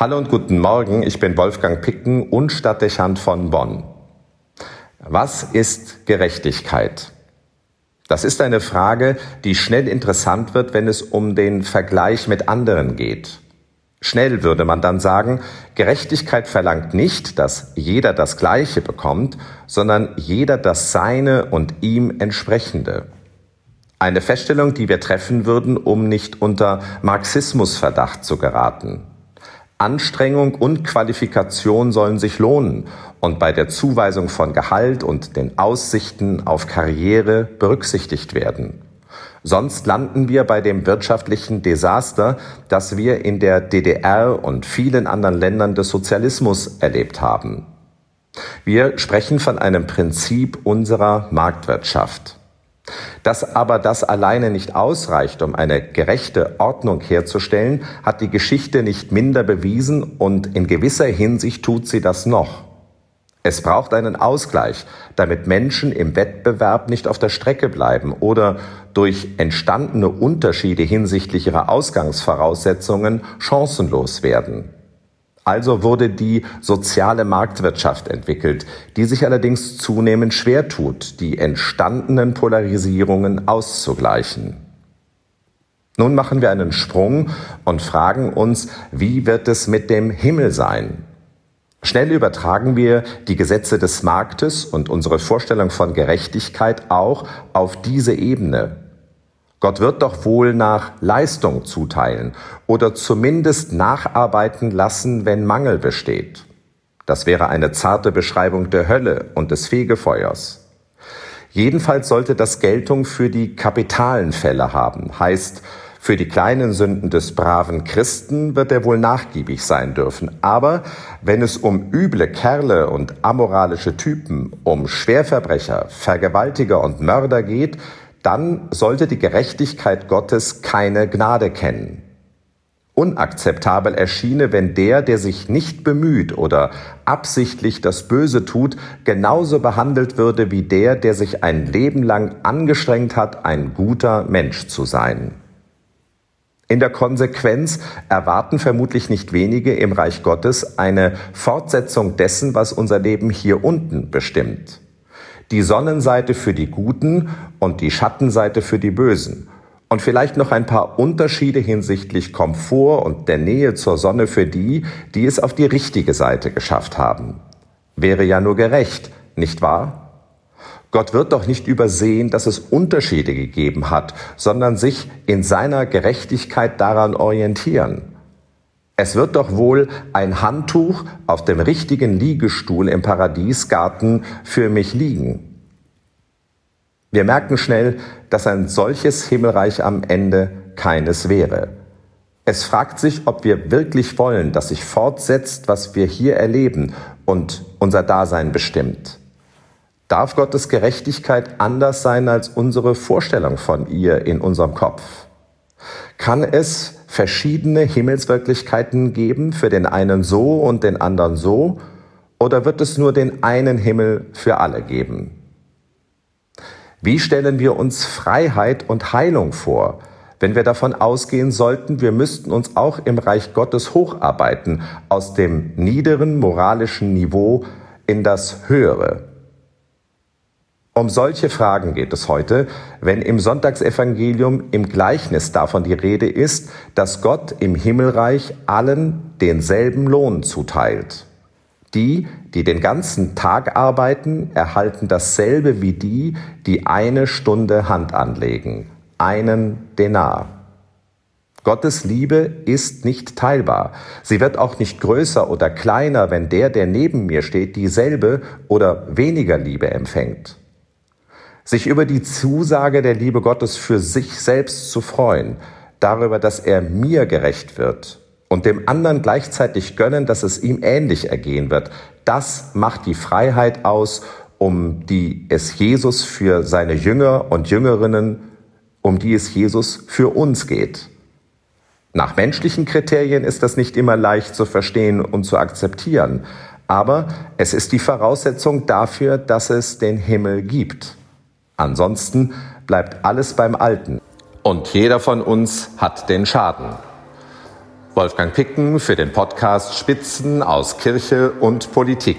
Hallo und guten Morgen, ich bin Wolfgang Picken und Stadtdechant von Bonn. Was ist Gerechtigkeit? Das ist eine Frage, die schnell interessant wird, wenn es um den Vergleich mit anderen geht. Schnell würde man dann sagen, Gerechtigkeit verlangt nicht, dass jeder das Gleiche bekommt, sondern jeder das Seine und ihm entsprechende. Eine Feststellung, die wir treffen würden, um nicht unter Marxismusverdacht zu geraten. Anstrengung und Qualifikation sollen sich lohnen und bei der Zuweisung von Gehalt und den Aussichten auf Karriere berücksichtigt werden. Sonst landen wir bei dem wirtschaftlichen Desaster, das wir in der DDR und vielen anderen Ländern des Sozialismus erlebt haben. Wir sprechen von einem Prinzip unserer Marktwirtschaft. Dass aber das alleine nicht ausreicht, um eine gerechte Ordnung herzustellen, hat die Geschichte nicht minder bewiesen und in gewisser Hinsicht tut sie das noch. Es braucht einen Ausgleich, damit Menschen im Wettbewerb nicht auf der Strecke bleiben oder durch entstandene Unterschiede hinsichtlich ihrer Ausgangsvoraussetzungen chancenlos werden. Also wurde die soziale Marktwirtschaft entwickelt, die sich allerdings zunehmend schwer tut, die entstandenen Polarisierungen auszugleichen. Nun machen wir einen Sprung und fragen uns, wie wird es mit dem Himmel sein? Schnell übertragen wir die Gesetze des Marktes und unsere Vorstellung von Gerechtigkeit auch auf diese Ebene. Gott wird doch wohl nach Leistung zuteilen oder zumindest nacharbeiten lassen, wenn Mangel besteht. Das wäre eine zarte Beschreibung der Hölle und des Fegefeuers. Jedenfalls sollte das Geltung für die kapitalen Fälle haben, heißt, für die kleinen Sünden des braven Christen wird er wohl nachgiebig sein dürfen. Aber wenn es um üble Kerle und amoralische Typen, um Schwerverbrecher, Vergewaltiger und Mörder geht, dann sollte die Gerechtigkeit Gottes keine Gnade kennen. Unakzeptabel erschiene, wenn der, der sich nicht bemüht oder absichtlich das Böse tut, genauso behandelt würde wie der, der sich ein Leben lang angestrengt hat, ein guter Mensch zu sein. In der Konsequenz erwarten vermutlich nicht wenige im Reich Gottes eine Fortsetzung dessen, was unser Leben hier unten bestimmt die Sonnenseite für die Guten und die Schattenseite für die Bösen. Und vielleicht noch ein paar Unterschiede hinsichtlich Komfort und der Nähe zur Sonne für die, die es auf die richtige Seite geschafft haben. Wäre ja nur gerecht, nicht wahr? Gott wird doch nicht übersehen, dass es Unterschiede gegeben hat, sondern sich in seiner Gerechtigkeit daran orientieren. Es wird doch wohl ein Handtuch auf dem richtigen Liegestuhl im Paradiesgarten für mich liegen. Wir merken schnell, dass ein solches Himmelreich am Ende keines wäre. Es fragt sich, ob wir wirklich wollen, dass sich fortsetzt, was wir hier erleben und unser Dasein bestimmt. Darf Gottes Gerechtigkeit anders sein als unsere Vorstellung von ihr in unserem Kopf? Kann es verschiedene Himmelswirklichkeiten geben, für den einen so und den anderen so, oder wird es nur den einen Himmel für alle geben? Wie stellen wir uns Freiheit und Heilung vor, wenn wir davon ausgehen sollten, wir müssten uns auch im Reich Gottes hocharbeiten, aus dem niederen moralischen Niveau in das höhere? Um solche Fragen geht es heute, wenn im Sonntagsevangelium im Gleichnis davon die Rede ist, dass Gott im Himmelreich allen denselben Lohn zuteilt. Die, die den ganzen Tag arbeiten, erhalten dasselbe wie die, die eine Stunde Hand anlegen, einen Denar. Gottes Liebe ist nicht teilbar. Sie wird auch nicht größer oder kleiner, wenn der, der neben mir steht, dieselbe oder weniger Liebe empfängt sich über die Zusage der Liebe Gottes für sich selbst zu freuen, darüber, dass er mir gerecht wird und dem anderen gleichzeitig gönnen, dass es ihm ähnlich ergehen wird, das macht die Freiheit aus, um die es Jesus für seine Jünger und Jüngerinnen, um die es Jesus für uns geht. Nach menschlichen Kriterien ist das nicht immer leicht zu verstehen und zu akzeptieren, aber es ist die Voraussetzung dafür, dass es den Himmel gibt. Ansonsten bleibt alles beim Alten und jeder von uns hat den Schaden. Wolfgang Picken für den Podcast Spitzen aus Kirche und Politik.